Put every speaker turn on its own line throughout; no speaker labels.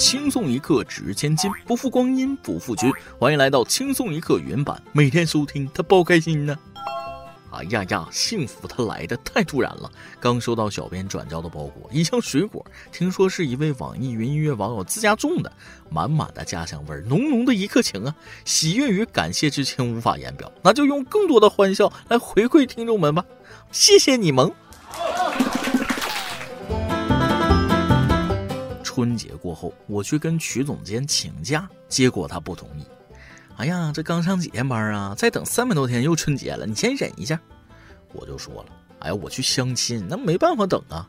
轻松一刻值千金，不负光阴不负君。欢迎来到轻松一刻原版，每天收听，他包开心呢。哎呀呀，幸福它来的太突然了！刚收到小编转交的包裹，一箱水果，听说是一位网易云音乐网友自家种的，满满的家乡味儿，浓浓的一刻情啊！喜悦与感谢之情无法言表，那就用更多的欢笑来回馈听众们吧！谢谢你们。春节过后，我去跟曲总监请假，结果他不同意。哎呀，这刚上几天班啊？再等三百多天又春节了，你先忍一下。我就说了，哎呀，我去相亲，那没办法等啊。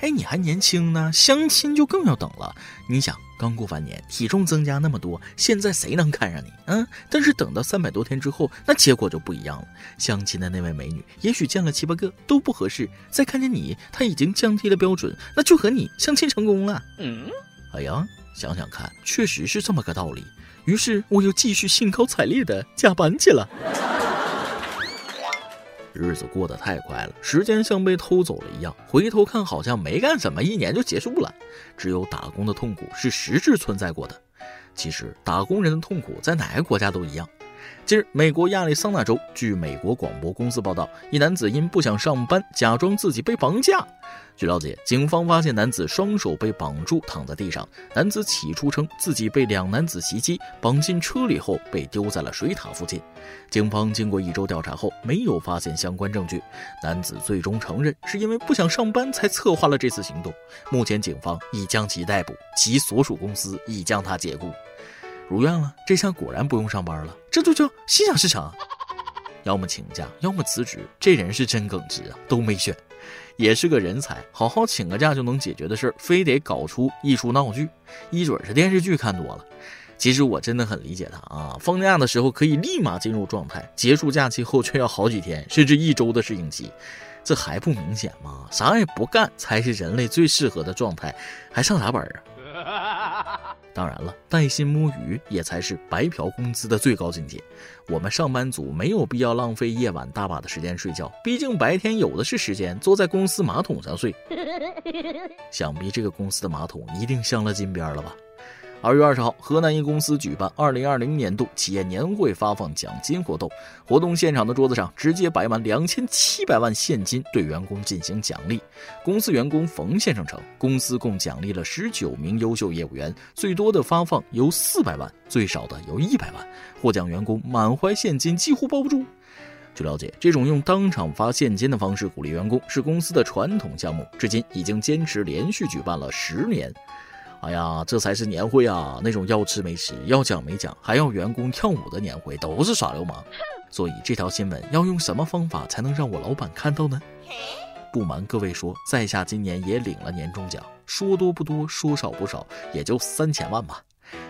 哎，你还年轻呢，相亲就更要等了。你想，刚过完年，体重增加那么多，现在谁能看上你？嗯，但是等到三百多天之后，那结果就不一样了。相亲的那位美女，也许见了七八个都不合适，再看见你，她已经降低了标准，那就和你相亲成功了。嗯，哎呀，想想看，确实是这么个道理。于是我又继续兴高采烈的加班去了。日子过得太快了，时间像被偷走了一样，回头看好像没干什么，一年就结束了。只有打工的痛苦是实质存在过的。其实打工人的痛苦在哪个国家都一样。近日，美国亚利桑那州，据美国广播公司报道，一男子因不想上班，假装自己被绑架。据了解，警方发现男子双手被绑住，躺在地上。男子起初称自己被两男子袭击，绑进车里后被丢在了水塔附近。警方经过一周调查后，没有发现相关证据。男子最终承认，是因为不想上班才策划了这次行动。目前，警方已将其逮捕，其所属公司已将他解雇。如愿了，这下果然不用上班了，这就叫心想事成。要么请假，要么辞职，这人是真耿直啊，都没选。也是个人才，好好请个假就能解决的事儿，非得搞出一出闹剧，一准是电视剧看多了。其实我真的很理解他啊，放假的时候可以立马进入状态，结束假期后却要好几天甚至一周的适应期，这还不明显吗？啥也不干才是人类最适合的状态，还上啥班啊？当然了，带薪摸鱼也才是白嫖工资的最高境界。我们上班族没有必要浪费夜晚大把的时间睡觉，毕竟白天有的是时间坐在公司马桶上睡。想必这个公司的马桶一定镶了金边了吧？二月二十号，河南一公司举办二零二零年度企业年会发放奖金活动。活动现场的桌子上直接摆满两千七百万现金，对员工进行奖励。公司员工冯先生称，公司共奖励了十九名优秀业务员，最多的发放有四百万，最少的有一百万。获奖员工满怀现金，几乎包不住。据了解，这种用当场发现金的方式鼓励员工是公司的传统项目，至今已经坚持连续举办了十年。哎呀，这才是年会啊！那种要吃没吃、要奖没奖，还要员工跳舞的年会，都是耍流氓。所以这条新闻要用什么方法才能让我老板看到呢？不瞒各位说，在下今年也领了年终奖，说多不多，说少不少，也就三千万吧。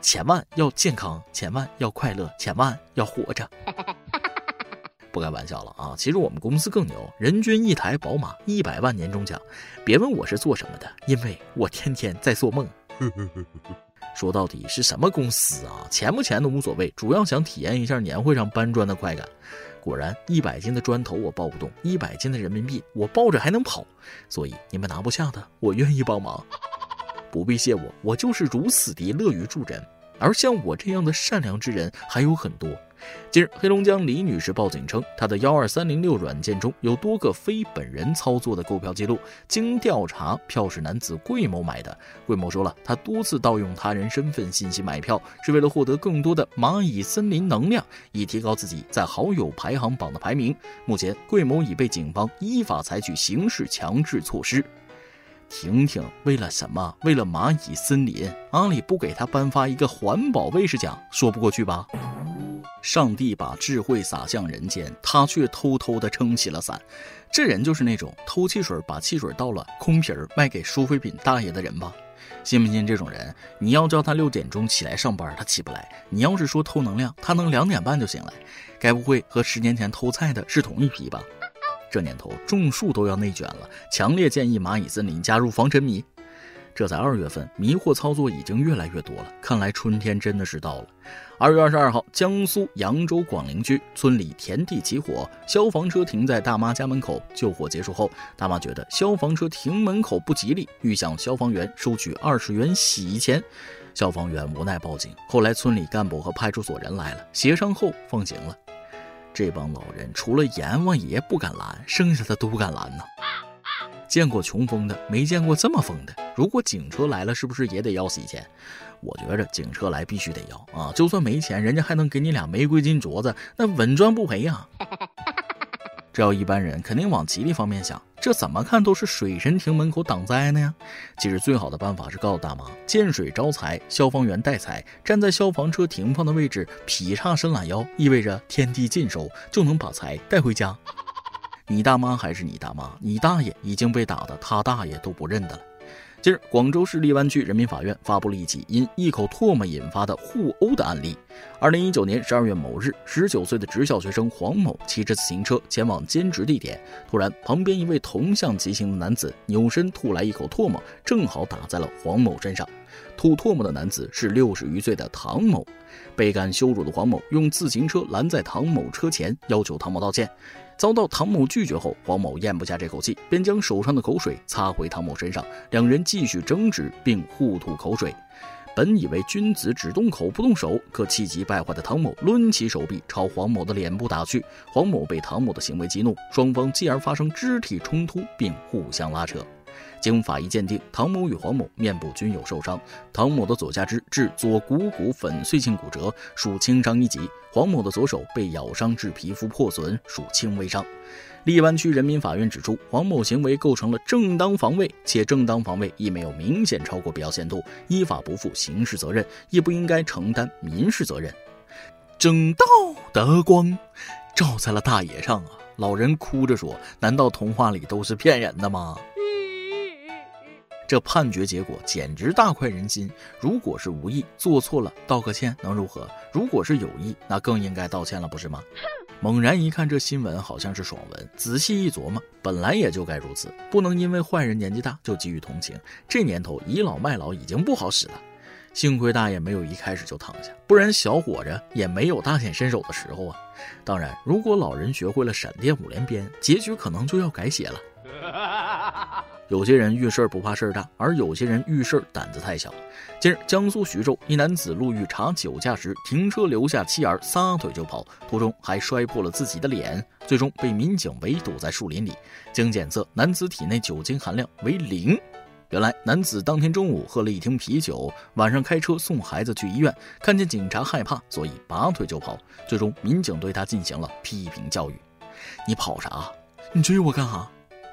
千万要健康，千万要快乐，千万要活着。不开玩笑了啊！其实我们公司更牛，人均一台宝马，一百万年终奖。别问我是做什么的，因为我天天在做梦。说到底是什么公司啊？钱不钱都无所谓，主要想体验一下年会上搬砖的快感。果然，一百斤的砖头我抱不动，一百斤的人民币我抱着还能跑。所以你们拿不下的，我愿意帮忙，不必谢我，我就是如此的乐于助人。而像我这样的善良之人还有很多。近日，黑龙江李女士报警称，她的幺二三零六软件中有多个非本人操作的购票记录。经调查，票是男子桂某买的。桂某说了，他多次盗用他人身份信息买票，是为了获得更多的蚂蚁森林能量，以提高自己在好友排行榜的排名。目前，桂某已被警方依法采取刑事强制措施。婷婷为了什么？为了蚂蚁森林，阿里不给他颁发一个环保卫士奖，说不过去吧？上帝把智慧洒向人间，他却偷偷的撑起了伞。这人就是那种偷汽水把汽水倒了空瓶儿卖给收废品大爷的人吧？信不信这种人？你要叫他六点钟起来上班，他起不来；你要是说偷能量，他能两点半就醒来。该不会和十年前偷菜的是同一批吧？这年头种树都要内卷了，强烈建议蚂蚁森林加入防沉迷。这才二月份，迷惑操作已经越来越多了。看来春天真的是到了。二月二十二号，江苏扬州广陵区村里田地起火，消防车停在大妈家门口。救火结束后，大妈觉得消防车停门口不吉利，欲向消防员收取二十元洗钱。消防员无奈报警。后来村里干部和派出所人来了，协商后放行了。这帮老人除了阎王爷不敢拦，剩下的都敢拦呢。见过穷疯的，没见过这么疯的。如果警车来了，是不是也得要洗钱？我觉着警车来必须得要啊！就算没钱，人家还能给你俩玫瑰金镯子，那稳赚不赔呀！这要一般人肯定往吉利方面想，这怎么看都是水神亭门口挡灾呢呀！其实最好的办法是告诉大妈：见水招财，消防员带财，站在消防车停放的位置，劈叉伸懒腰，意味着天地尽收，就能把财带回家。你大妈还是你大妈，你大爷已经被打的他大爷都不认得了。近日，广州市荔湾区人民法院发布了一起因一口唾沫引发的互殴的案例。二零一九年十二月某日，十九岁的职校学生黄某骑着自行车前往兼职地点，突然，旁边一位同向骑行的男子扭身吐来一口唾沫，正好打在了黄某身上。吐唾沫的男子是六十余岁的唐某，倍感羞辱的黄某用自行车拦在唐某车前，要求唐某道歉。遭到唐某拒绝后，黄某咽不下这口气，便将手上的口水擦回唐某身上，两人继续争执，并互吐口水。本以为君子只动口不动手，可气急败坏的唐某抡起手臂朝黄某的脸部打去，黄某被唐某的行为激怒，双方继而发生肢体冲突，并互相拉扯。经法医鉴定，唐某与黄某面部均有受伤。唐某的左下肢致左股骨粉碎性骨折，属轻伤一级；黄某的左手被咬伤致皮肤破损，属轻微伤。荔湾区人民法院指出，黄某行为构成了正当防卫，且正当防卫亦没有明显超过必要限度，依法不负刑事责任，亦不应该承担民事责任。正道的光照在了大爷上啊！老人哭着说：“难道童话里都是骗人的吗？”这判决结果简直大快人心。如果是无意做错了，道个歉能如何？如果是有意，那更应该道歉了，不是吗？猛然一看这新闻，好像是爽文。仔细一琢磨，本来也就该如此，不能因为坏人年纪大就给予同情。这年头倚老卖老已经不好使了。幸亏大爷没有一开始就躺下，不然小伙子也没有大显身手的时候啊。当然，如果老人学会了闪电五连鞭，结局可能就要改写了。有些人遇事儿不怕事儿大，而有些人遇事儿胆子太小。近日，江苏徐州一男子路遇查酒驾时，停车留下妻儿，撒腿就跑，途中还摔破了自己的脸，最终被民警围堵在树林里。经检测，男子体内酒精含量为零。原来，男子当天中午喝了一听啤酒，晚上开车送孩子去医院，看见警察害怕，所以拔腿就跑。最终，民警对他进行了批评教育：“你跑啥？你追我干哈？”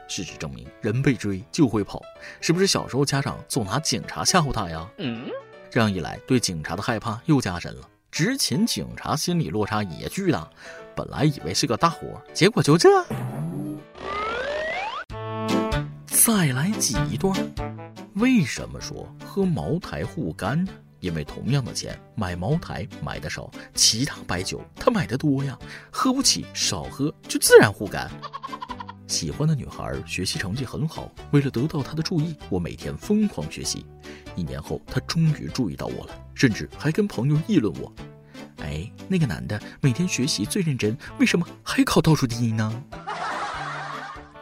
事实证明，人被追就会跑，是不是小时候家长总拿警察吓唬他呀？嗯，这样一来，对警察的害怕又加深了。执勤警察心理落差也巨大，本来以为是个大活，结果就这。再来挤一段。为什么说喝茅台护肝呢？因为同样的钱买茅台买的少，其他白酒他买的多呀，喝不起少喝就自然护肝。喜欢的女孩学习成绩很好，为了得到她的注意，我每天疯狂学习。一年后，她终于注意到我了，甚至还跟朋友议论我。哎，那个男的每天学习最认真，为什么还考倒数第一呢？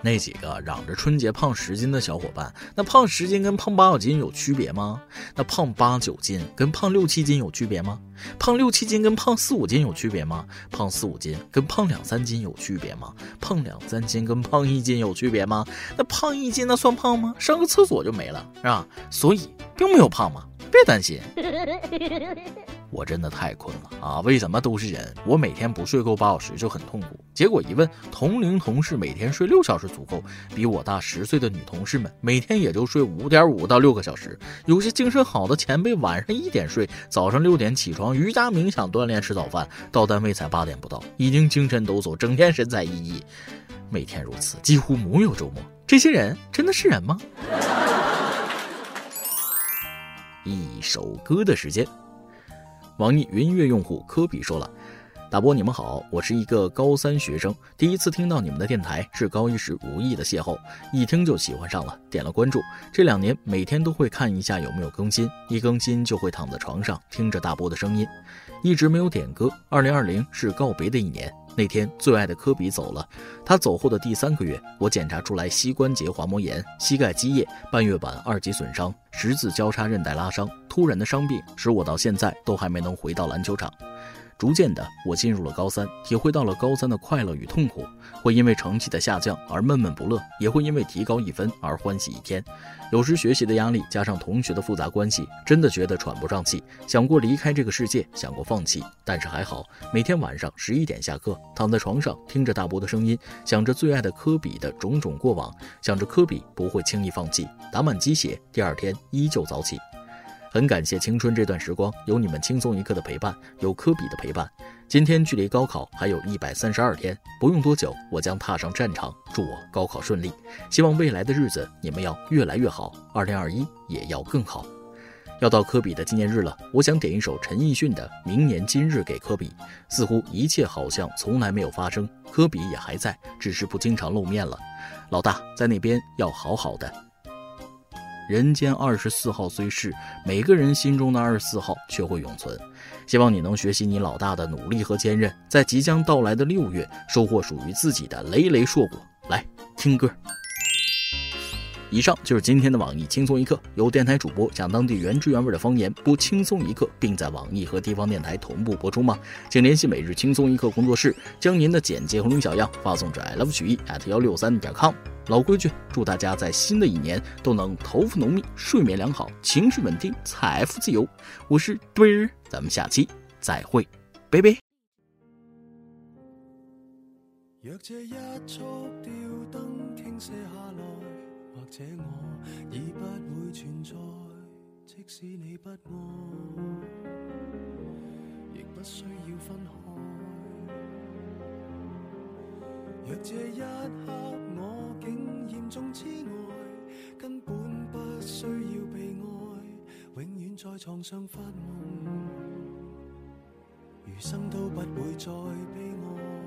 那几个嚷着春节胖十斤的小伙伴，那胖十斤跟胖八九斤有区别吗？那胖八九斤跟胖六七斤有区别吗？胖六七斤跟胖四五斤有区别吗？胖四五斤跟胖两三斤有区别吗？胖两三斤跟胖一斤有区别吗？那胖一斤那算胖吗？上个厕所就没了，是吧？所以并没有胖嘛，别担心。我真的太困了啊！为什么都是人？我每天不睡够八小时就很痛苦。结果一问，同龄同事每天睡六小时足够，比我大十岁的女同事们每天也就睡五点五到六个小时。有些精神好的前辈晚上一点睡，早上六点起床瑜伽冥想锻炼吃早饭，到单位才八点不到，已经精神抖擞，整天神采奕奕。每天如此，几乎没有周末。这些人真的是人吗？一首歌的时间。网易云音乐用户科比说了：“大波，你们好，我是一个高三学生，第一次听到你们的电台是高一时无意的邂逅，一听就喜欢上了，点了关注。这两年每天都会看一下有没有更新，一更新就会躺在床上听着大波的声音，一直没有点歌。二零二零是告别的一年，那天最爱的科比走了，他走后的第三个月，我检查出来膝关节滑膜炎、膝盖积液、半月板二级损伤、十字交叉韧带拉伤，突然的伤病使我到现在都还没能回到篮球场。逐渐的，我进入了高三，体会到了高三的快乐与痛苦。会因为成绩的下降而闷闷不乐，也会因为提高一分而欢喜一天。有时学习的压力加上同学的复杂关系，真的觉得喘不上气，想过离开这个世界，想过放弃。但是还好，每天晚上十一点下课，躺在床上听着大伯的声音，想着最爱的科比的种种过往，想着科比不会轻易放弃，打满鸡血，第二天依旧早起。很感谢青春这段时光，有你们轻松一刻的陪伴，有科比的陪伴。今天距离高考还有一百三十二天，不用多久，我将踏上战场。祝我高考顺利，希望未来的日子你们要越来越好，二零二一也要更好。要到科比的纪念日了，我想点一首陈奕迅的《明年今日》给科比。似乎一切好像从来没有发生，科比也还在，只是不经常露面了。老大在那边要好好的。人间二十四号虽逝，每个人心中的二十四号却会永存。希望你能学习你老大的努力和坚韧，在即将到来的六月，收获属于自己的累累硕果。来听歌。以上就是今天的网易轻松一刻，由电台主播讲当地原汁原味的方言播轻松一刻，并在网易和地方电台同步播出吗？请联系每日轻松一刻工作室，将您的简介和录音小样发送至 i love 曲艺 at 幺六三点 com。老规矩，祝大家在新的一年都能头发浓密、睡眠良好、情绪稳定、财富自由。我是墩儿，咱们下期再会，拜拜。若这一束吊灯倾泻下。者我已不会存在，即使你不爱，亦不需要分开。若这一刻我竟严重痴呆，根本不需要被爱，永远在床上发梦，余生都不会再悲哀。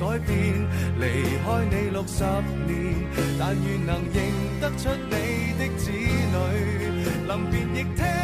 改变？离开你六十年，但愿能认得出你的子女，临别亦听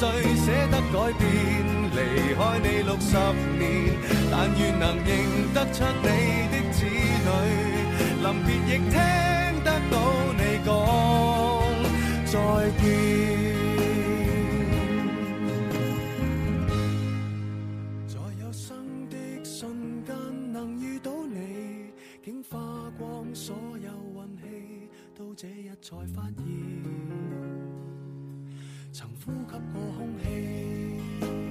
谁舍得改变？离开你六十年，但愿能认得出你的子女，临别亦听得到你讲再见。在有生的瞬间能遇到你，竟花光所有运气，到这日才发现。曾呼吸过空气。